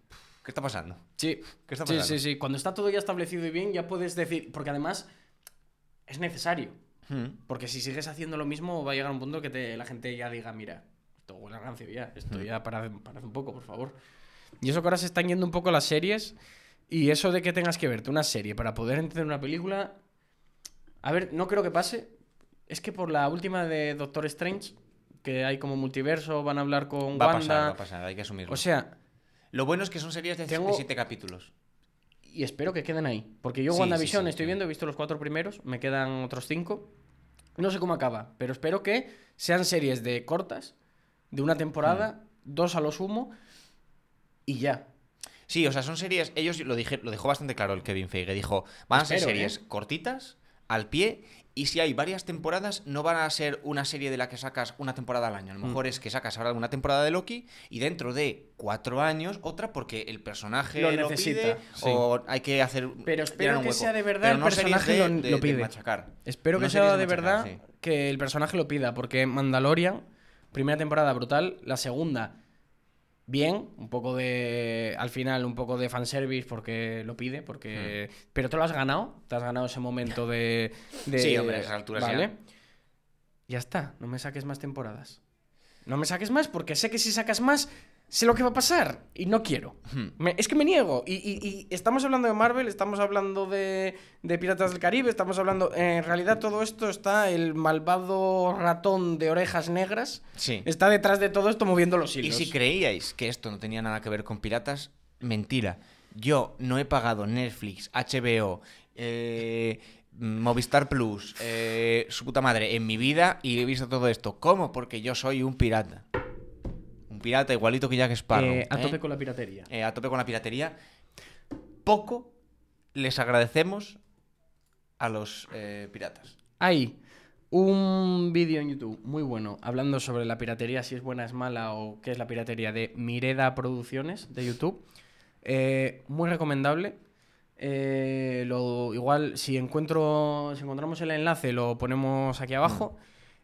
¿Qué está pasando? Sí, ¿Qué está sí, pasando? sí, sí. Cuando está todo ya establecido y bien, ya puedes decir... Porque además es necesario. Hmm. Porque si sigues haciendo lo mismo, va a llegar un punto que te- la gente ya diga, mira, esto huele a rancio ya, esto Mm. ya para, un poco, por favor. Y eso que ahora se están yendo un poco las series, y eso de que tengas que verte una serie para poder entender una película, a ver, no creo que pase. Es que por la última de Doctor Strange, que hay como multiverso, van a hablar con Va a pasar, va a pasar, hay que asumirlo. O sea, lo bueno es que son series de Tengo- 7 capítulos. y espero que queden ahí. Porque yo Sí, WandaVision sí, sí, estoy viendo, he visto los cuatro primeros, me quedan otros cinco. No sé cómo acaba, pero espero que sean series de cortas, de una temporada, Hmm. dos a lo sumo, y ya. Sí, o sea, son series. Ellos lo, dije, lo dejó bastante claro el Kevin Feige. Dijo: van a ser Espero, series ¿eh? cortitas, al pie. Y si hay varias temporadas, no van a ser una serie de la que sacas una temporada al año. A lo Mm. mejor es que sacas ahora una temporada de Loki y dentro de cuatro años otra porque el personaje Lo lo, necesita, pide sí. o hay que hacer. Pero espero un que sea de verdad Pero el no personaje de- lo- de- lo de pide. machacar. Espero que No sea de machacar, verdad sí. que el personaje lo pida, porque Mandalorian, primera temporada brutal, la segunda, bien, un poco de. Al final, un poco de fanservice porque lo pide, porque. Pero te lo has ganado, te has ganado ese momento de. de- Sí, hombre, a esas alturas Vale. ya. Ya está, no me saques más temporadas. No me saques más porque sé que si sacas más, sé lo que va a pasar y no quiero. Hmm. Me- es que me niego. Y, y- y estamos hablando de Marvel, estamos hablando de, de Piratas del Caribe, estamos hablando... En realidad todo esto está el malvado ratón de orejas negras. Sí. Está detrás de todo esto moviendo los Y hilos. si creíais que esto no tenía nada que ver con piratas, mentira. Yo no he pagado Netflix, HBO, eh, Movistar Plus, eh, su puta madre en mi vida y he visto todo esto. ¿Cómo? Porque yo soy un pirata. Pirata igualito que Jack Sparrow. Eh, a ¿eh? tope con la piratería. Eh, a tope con la piratería. Poco les agradecemos a los eh, piratas. Hay un vídeo en YouTube muy bueno hablando sobre la piratería, si es buena, es mala o qué es la piratería de Mireda Producciones de YouTube. Eh, muy recomendable. Eh, lo, igual, si encuentro. Si encontramos el enlace, lo ponemos aquí abajo.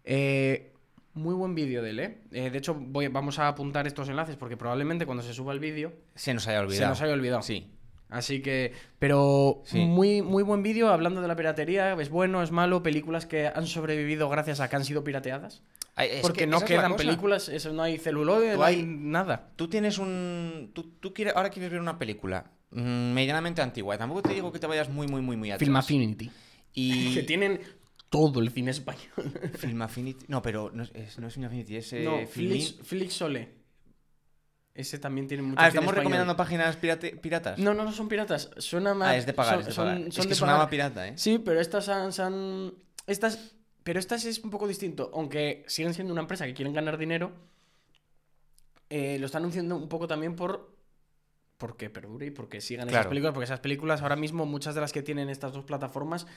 Eh, muy buen vídeo de él, ¿eh? Eh, de hecho, voy, vamos a apuntar estos enlaces porque probablemente cuando se suba el vídeo Se nos haya olvidado. se nos haya olvidado. Sí. Así que, pero Sí. muy, muy buen vídeo hablando de la piratería. Es bueno, es malo. Películas que han sobrevivido gracias a que han sido pirateadas. Ay, es Porque que no quedan películas, eso no hay celuloide, no hay hay- nada. Tú tienes un. Tú, tú quieres, ahora quieres ver una película mm, medianamente antigua. y Tampoco te digo que te vayas muy, muy, muy, muy atrás. Film Affinity. Y. Que tienen todo el cine español. Film Affinity. No, pero no es, no es Film Affinity, es. eh, no, Flix, Flix Sole. Ese también tiene mucho Ah, ¿estamos español. recomendando páginas pirate- piratas? No, no, no son piratas. Suena más. Ah, es de pagar, son- es de pagar. son es que sonaba pirata, ¿eh? Sí, pero estas han, Estas. Pero estas es un poco distinto. Aunque siguen siendo una empresa que quieren ganar dinero. eh, lo están anunciando un poco también por. Porque perdure y porque sigan esas Claro. películas. Porque esas películas, ahora mismo, muchas de las que tienen estas dos plataformas.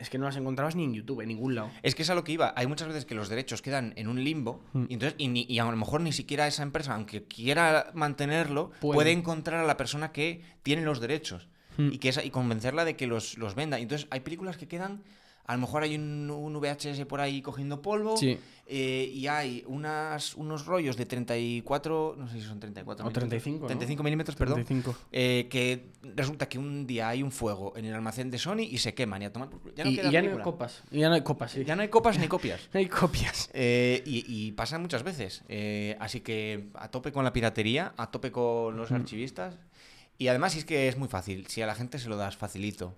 Es que no las encontrabas ni en YouTube, en ningún lado. Es que es a lo que iba. Hay muchas veces que los derechos quedan en un limbo Mm. y, entonces, y, ni- y a lo mejor ni siquiera esa empresa, aunque quiera mantenerlo, Puede. puede, encontrar a la persona que tiene los derechos Mm. y, que esa- y convencerla de que los, los venda. Y Entonces hay películas que quedan, a lo mejor hay un, un VHS por ahí cogiendo polvo Sí. eh, y hay unas, unos rollos de 34, no sé si son 34 O milímetros. 35, ¿no? 35 milímetros, perdón. 35. eh, que resulta que un día hay un fuego en el almacén de Sony y se queman y a tomar. Ya no y, queda y ya no hay copas. Y ya no hay copas, sí. Ya no hay copas ni copias. No hay copias. Eh, y, y pasa muchas veces. Así que a tope con la piratería, a tope con los archivistas. Y además es que es muy fácil. Si a la gente se lo das facilito,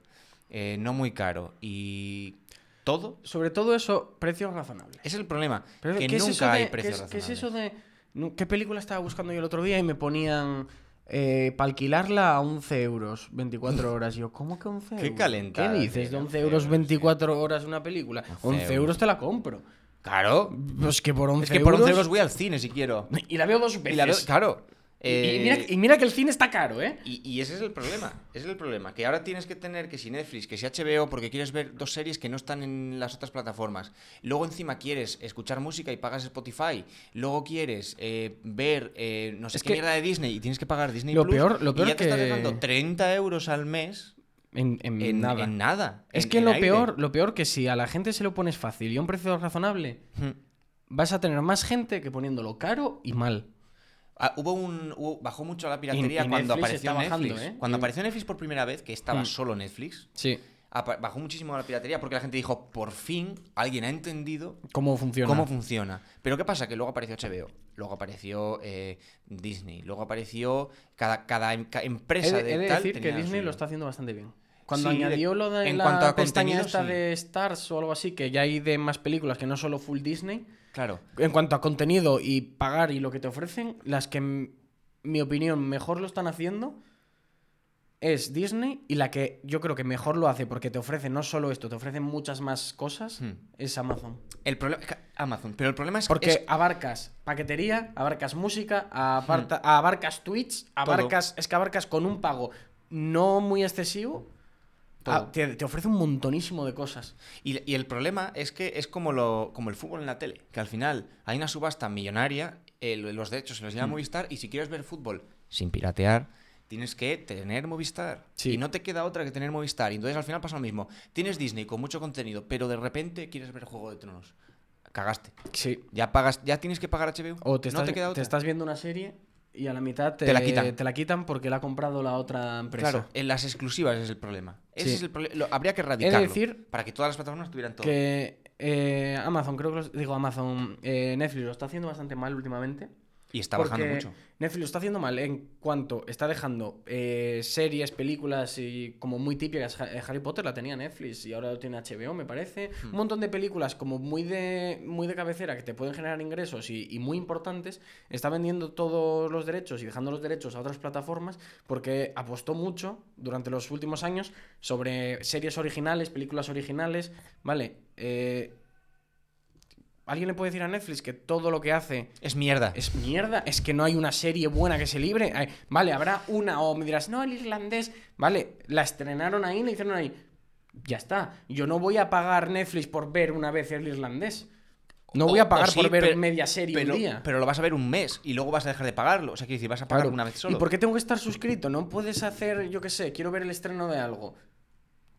no muy caro y todo, Sobre todo eso, precios razonables. es el problema. Pero, que ¿qué es nunca de- hay ¿qué precios es, qué es razonables. eso de.? ¿Qué película estaba buscando yo el otro día y me ponían para alquilarla a 11 euros 24 horas. Yo, ¿cómo que 11 Qué euros? calentada, ¿Qué dices? ¿De 11 11 euros euros, 24 horas una película? 11 11 euros euros. te la compro. Claro. Pues que por 11 Es que por 11 euros... euros voy al cine si quiero. Y la veo dos veces. Y la veo, claro. Y- Eh, y, mira, y mira que el cine está caro, ¿eh? Y, y ese es el problema, ese es el problema, que ahora tienes que tener que si Netflix, que si HBO, porque quieres ver dos series que no están en las otras plataformas. Luego encima quieres escuchar música y pagas Spotify. Luego quieres eh, ver eh, no sé Es qué que mierda de Disney y tienes que pagar Disney lo Plus. peor- lo peor y ya te estás que- dejando 30 euros al mes En, en en nada. en nada, Es que lo aire. peor, lo peor que si a la gente se lo pones fácil y a un precio razonable, Hmm. vas a tener más gente que poniéndolo caro y mal. Ah, hubo un hubo- bajó mucho la piratería Y- y cuando Netflix apareció bajando, Netflix. ¿eh? Cuando Y- apareció Netflix por primera vez, que estaba Mm. solo Netflix, Sí. bajó muchísimo la piratería porque la gente dijo, por fin alguien ha entendido ¿Cómo funciona? cómo funciona. Pero ¿qué pasa? Que luego apareció HBO, luego apareció eh, Disney, luego apareció cada, cada em- He empresa de, de he de tal decir que Disney lo está haciendo bastante bien. Cuando Sí, añadió lo de en la cuanto a pestaña contenido, esta sí. de Stars o algo así, que ya hay de más películas que no solo full Disney, Claro. en cuanto a contenido y pagar y lo que te ofrecen, las que, en mi opinión, mejor lo están haciendo es Disney y la que yo creo que mejor lo hace porque te ofrece no solo esto, te ofrecen muchas más cosas, Hmm. es Amazon. El problema Amazon, pero el problema es Porque es- abarcas paquetería, abarcas música, Hmm. abarcas tweets, abarcas, es que abarcas con un pago no muy excesivo. Ah, te, te ofrece un montonísimo de cosas. Y, y el problema es que es como, lo, como el fútbol en la tele, que al final hay una subasta millonaria, eh, lo- los derechos se los Mm. lleva Movistar, y si quieres ver fútbol sin piratear, tienes que tener Movistar. Sí. Y no te queda otra que tener Movistar. Y entonces al final pasa lo mismo. Tienes Disney con mucho contenido, pero de repente quieres ver Juego de Tronos. Cagaste. Sí. Ya pagas, ya tienes que pagar HBO. O te no estás, te queda te estás viendo una serie y a la mitad te, Te la quitan. te la quitan porque la ha comprado la otra empresa. Claro, en las exclusivas es el problema. Ese Sí. es el problema. Habría que erradicarlo. decir para que todas las plataformas tuvieran todo. Que eh, Amazon, creo que digo Amazon, eh, Netflix lo está haciendo bastante mal últimamente. Y está bajando mucho. Netflix lo está haciendo mal en cuanto está dejando eh, series, películas y como muy típicas. Eh, Harry Potter la tenía Netflix y ahora lo tiene HBO, me parece. Hmm. Un montón de películas como muy de, muy de cabecera que te pueden generar ingresos y, y muy importantes. Está vendiendo todos los derechos y dejando los derechos a otras plataformas porque apostó mucho durante los últimos años sobre series originales, películas originales. Vale. eh, ¿Alguien le puede decir a Netflix que todo lo que hace Es mierda. es mierda, es que no hay una serie buena que se libre. Ay, Vale, habrá una, o me dirás, no, el irlandés. Vale, la estrenaron ahí, la hicieron ahí. Ya está. Yo no voy a pagar Netflix por ver una vez el irlandés. No voy a pagar sí, por ver pero- media serie pero, un día. pero lo vas a ver un mes y luego vas a dejar de pagarlo. O sea, quiero decir, vas a pagar Claro. una vez solo. ¿Y por qué tengo que estar suscrito? No puedes hacer, yo qué sé, quiero ver el estreno de algo.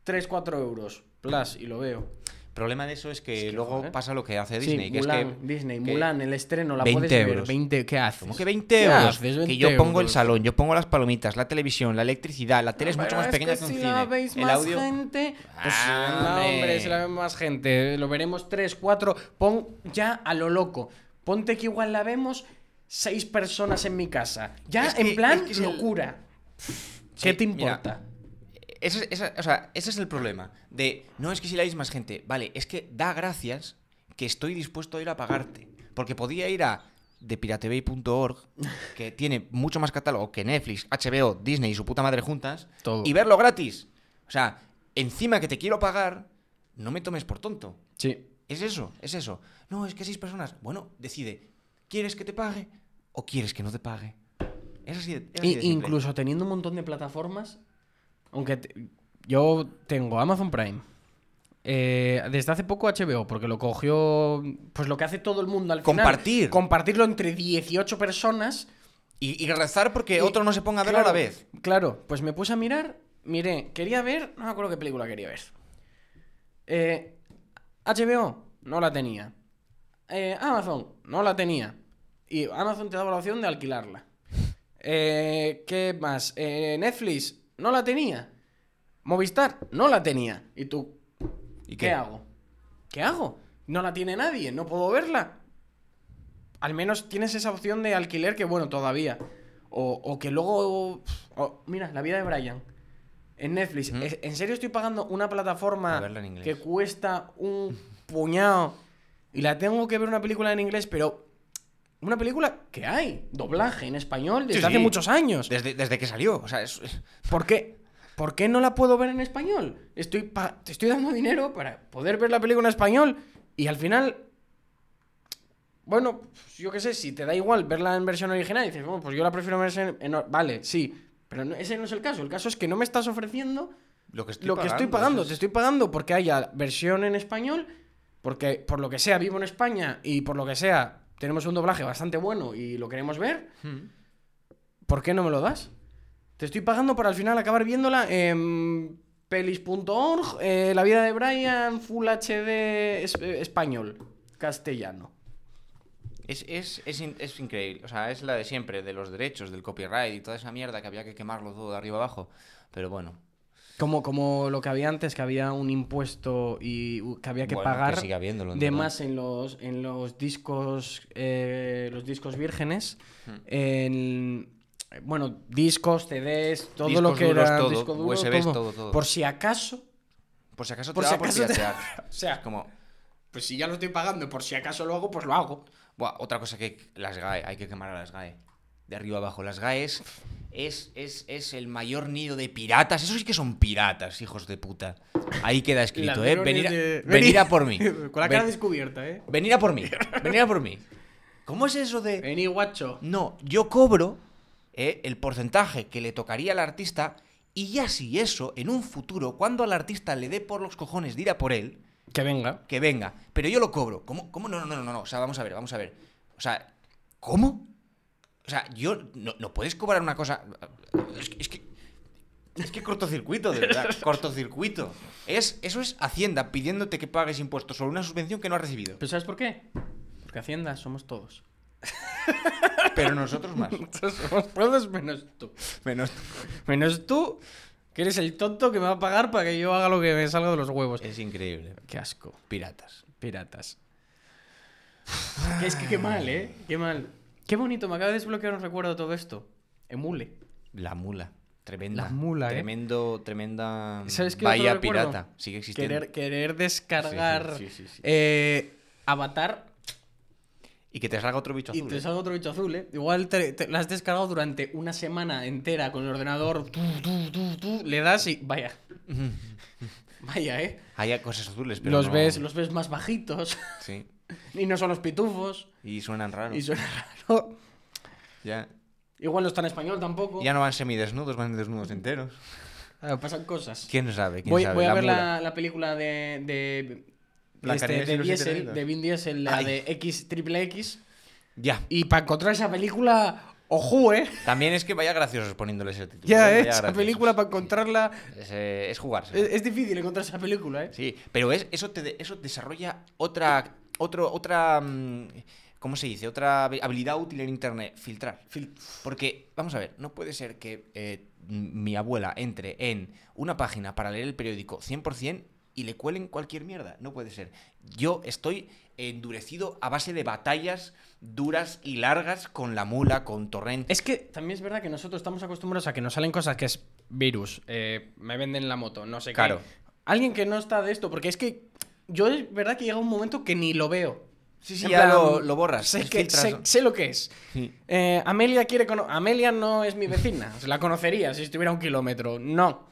3, 4 euros. Plus, y lo veo. El problema de eso es que, Es que, luego joder. pasa lo que hace Sí, Disney. que Mulan, es que, Disney, que- Mulan, el estreno, la 20 puedes ver. euros. 20, ¿Qué haces? ¿Cómo que 20 ¿Qué euros? haces? que 20 yo pongo el euros. salón, yo pongo las palomitas, la televisión, la electricidad, la tele es mucho más pequeña que, un si cine. la veis el más audio. gente. Pues Ah, no, hombre. si la ve más gente. Lo veremos 3, 4. Pon ya a lo loco. Ponte que igual la vemos 6 personas en mi casa. Ya Es en plan es el- locura. Sí, ¿Qué te mira, es- esa- o sea, ese es el problema. De, no es que si la veis más gente. Vale, es que da gracias que estoy dispuesto a ir a pagarte. Porque podía ir a depiratebay.org, que tiene mucho más catálogo que Netflix, HBO, Disney y su puta madre juntas, Todo. y verlo gratis. O sea, encima que te quiero pagar, no me tomes por tonto. Sí. Es eso, es eso. No, es que seis personas. Bueno, decide. ¿Quieres que te pague o quieres que no te pague? Es así es así Y- de simple. incluso teniendo un montón de plataformas, aunque te- yo tengo Amazon Prime. eh, desde hace poco HBO, porque lo cogió. Pues lo que hace todo el mundo al final. Compartir. Compartirlo entre 18 personas. Y, y rezar porque Y- otro no se ponga a verlo a la vez. Claro, pues me puse a mirar. Miré, quería ver. No me acuerdo qué película quería ver. Eh, HBO, no la tenía. Eh, Amazon, no la tenía. Y Amazon te daba la opción de alquilarla. Eh, ¿Qué más? Eh, Netflix, no la tenía. Movistar, no la tenía. ¿Y tú? ¿Y ¿Qué hago? ¿Qué hago? No la tiene nadie, no puedo verla. Al menos tienes esa opción de alquiler que, bueno, todavía. O, o que luego. o- mira, la vida de Brian. En Netflix. Ujú. ¿Es- ¿En serio estoy pagando una plataforma que cuesta un puñado y la tengo que ver una película en inglés, pero una película que hay doblaje en español desde Sí, hace sí. muchos años. Desde, desde que salió. O sea, es. ¿Por qué? ¿Por qué no la puedo ver en español? Estoy pa- te estoy dando dinero para poder ver la película en español y al final. Bueno, pues yo qué sé, si te da igual verla en versión original y dices, bueno, pues yo la prefiero ver en. en- vale, sí. Pero no- ese no es el caso. El caso es que no me estás ofreciendo Lo que estoy lo que estoy pagando, pagando. Te es- estoy pagando porque haya versión en español, porque por lo que sea vivo en España y por lo que sea tenemos un doblaje bastante bueno y lo queremos ver. Mm. ¿Por qué no me lo das? Te estoy pagando para al final acabar viéndola en pelis.org, eh, La vida de Brian, Full HD es- eh, español, castellano. Es, es, es, es increíble. O sea, es la de siempre, de los derechos, del copyright y toda esa mierda que había que quemarlo todo de arriba abajo. Pero bueno. Como, como lo que había antes, que había un impuesto y que había que Bueno, que pagar habiéndolo, en de más en los, en los discos eh, los discos vírgenes. Hmm. En, bueno, discos, CDs, todo Discos lo que duros, era todo, disco duro, USBs, todo. todo, todo. Por si acaso, Por si acaso por te si da por acaso te- o sea, Es como. pues si ya lo estoy pagando, por si acaso lo hago, pues lo hago. Buah, otra cosa que las GAE, hay que quemar a las GAE. De arriba abajo. Las GAE es, es, es, el mayor nido de piratas. Esos sí que son piratas, hijos de puta. Ahí queda escrito, ¿eh? Venir a, de- venir a por mí. Con la Ven- cara descubierta, ¿eh? venir a por mí. Venir a por mí. ¿Cómo es eso de.? Vení, guacho. No, yo cobro eh, el porcentaje que le tocaría al artista y ya si eso, en un futuro, cuando al artista le dé por los cojones de ir a por él, Que venga. que venga, pero yo lo cobro. ¿Cómo? ¿Cómo? No, no, no, no, no. O sea, vamos a ver, vamos a ver. O sea, ¿cómo? O sea, yo no, no puedes cobrar una cosa. Es que. Es que, es que cortocircuito, de verdad. cortocircuito. Es, eso es Hacienda pidiéndote que pagues impuestos sobre una subvención que no has recibido. ¿Pero sabes por qué? Porque Hacienda somos todos. Pero nosotros más. somos todos menos tú. Menos. Menos tú, que eres el tonto que me va a pagar para que yo haga lo que me salga de los huevos. Es increíble. Qué asco. Piratas. Piratas. es que qué mal, ¿eh? Qué mal. Qué bonito, me acaba de desbloquear un recuerdo de todo esto. Emule. La mula. Tremenda. La mula, ¿eh? Tremendo, tremenda. ¿Sabes qué recuerdo? pirata. Sigue existiendo. Querer, querer descargar Sí, sí, sí, eh, Avatar Y que te salga otro bicho y azul. te ¿eh? salga otro bicho azul, ¿eh? Igual te, te- la has descargado durante una semana entera con el ordenador. tú, tú, tú, tú, le das y. Vaya. Vaya, ¿eh? Hay cosas azules, pero. Los, no- ves, los ves más bajitos. Sí. y no son los pitufos. Y suenan raros. Y suena raro. Ya. Igual no está en español tampoco. ya no van semidesnudos, van desnudos enteros. Ah, pasan cosas. ¿Quién sabe? ¿Quién Voy, sabe? voy a La ver la, la película de. de este, de, los siete Diesel, de Vin Diesel, la Ay. de X triple X. Ya. Y para encontrar esa película, ojo, ¿eh? También es que vaya graciosos poniéndoles el título. Ya, ¿eh? Esa graciosos. película para encontrarla. Es, eh, es jugarse. Es, es difícil encontrar esa película, ¿eh? Sí, pero es, eso, te, de- eso desarrolla otra, otro, otra, mm, ¿cómo se dice? Otra habi- habilidad útil en Internet, filtrar. Fil- Porque, vamos a ver, no puede ser que eh, mi abuela entre en una página para leer el periódico 100% y le cuelen cualquier mierda. No puede ser. Yo estoy endurecido a base de batallas duras y largas con la mula, con torrent. Es que también es verdad que nosotros estamos acostumbrados a que nos salen cosas que es virus, eh, me venden la moto, no sé Claro. qué. Alguien que no está de esto, porque es que yo es verdad que llega un momento que ni lo veo. Sí, sí, En ya plan, lo, lo borras. Sé, es que, filtras. sé, sé lo que es. Sí. Eh, Amelia quiere Amelia no es mi vecina. La conocería si estuviera a un kilómetro. No.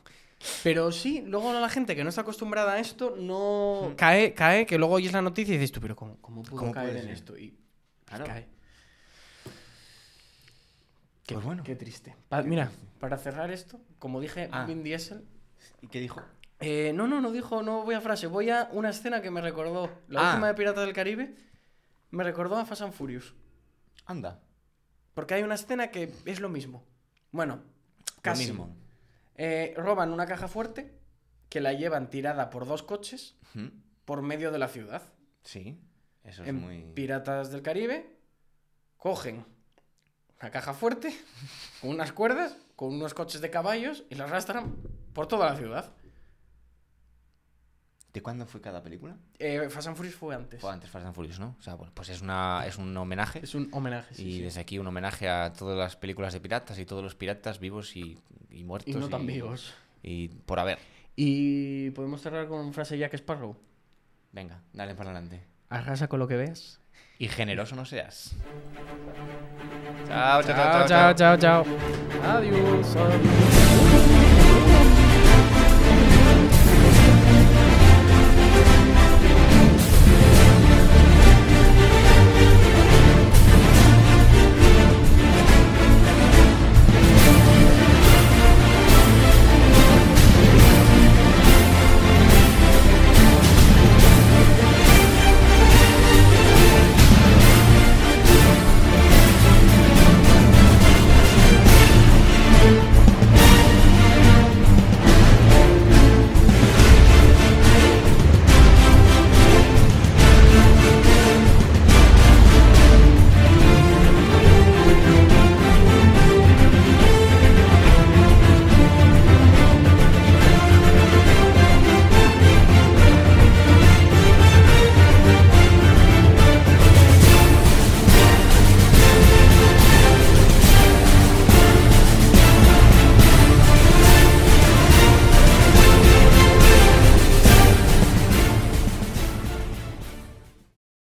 Pero sí, luego la gente que no está acostumbrada a esto no cae, cae, que luego oyes la noticia y dices tú, pero ¿cómo, cómo pudo ¿Cómo caer en ser? esto? Y Claro. cae. Qué, Pues bueno. qué triste. Pa- mira, para cerrar esto, como dije, Ah. Vin Diesel. ¿Y qué dijo? Eh, no, no, no dijo, no voy a frase, voy a una escena que me recordó. La Ah. última de Piratas del Caribe me recordó a Fast and Furious. Anda. Porque hay una escena que es lo mismo. Bueno, casi. Lo mismo. Eh, roban una caja fuerte que la llevan tirada por dos coches por medio de la ciudad. Sí. Eso es en muy. Piratas del Caribe cogen la caja fuerte con unas cuerdas, con unos coches de caballos y la arrastran por toda la ciudad. ¿De cuándo fue cada película? Eh, Fast and Furious fue antes. Fue antes Fast and Furious, ¿no? O sea, bueno, pues es, una, es un homenaje. Es un homenaje, sí, y sí. desde aquí un homenaje a todas las películas de piratas y todos los piratas vivos y, y muertos. Y no tan vivos. Y por haber. Y podemos cerrar con frase Jack Sparrow. Venga, dale para adelante. Arrasa con lo que ves. Y generoso no seas. Chao, chao, chao, chao, chao. chao. Adiós.